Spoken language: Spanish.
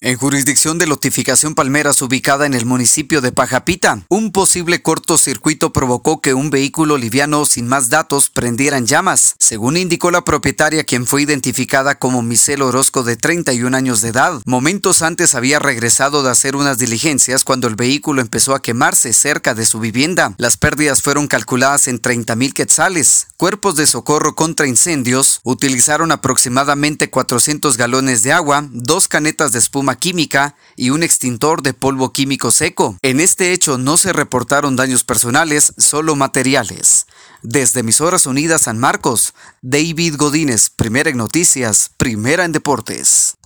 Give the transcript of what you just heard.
En jurisdicción de Lotificación Palmeras ubicada en el municipio de Pajapita, un posible cortocircuito provocó que un vehículo liviano sin más datos prendiera en llamas, según indicó la propietaria quien fue identificada como Misel Orozco de 31 años de edad. Momentos antes había regresado de hacer unas diligencias cuando el vehículo empezó a quemarse cerca de su vivienda. Las pérdidas fueron calculadas en 30 mil quetzales. Cuerpos de socorro contra incendios utilizaron aproximadamente 400 galones de agua, dos canetas de espuma química y un extintor de polvo químico seco. En este hecho no se reportaron daños personales, solo materiales. Desde Emisoras Unidas San Marcos, David Godínez, primera en noticias, primera en deportes.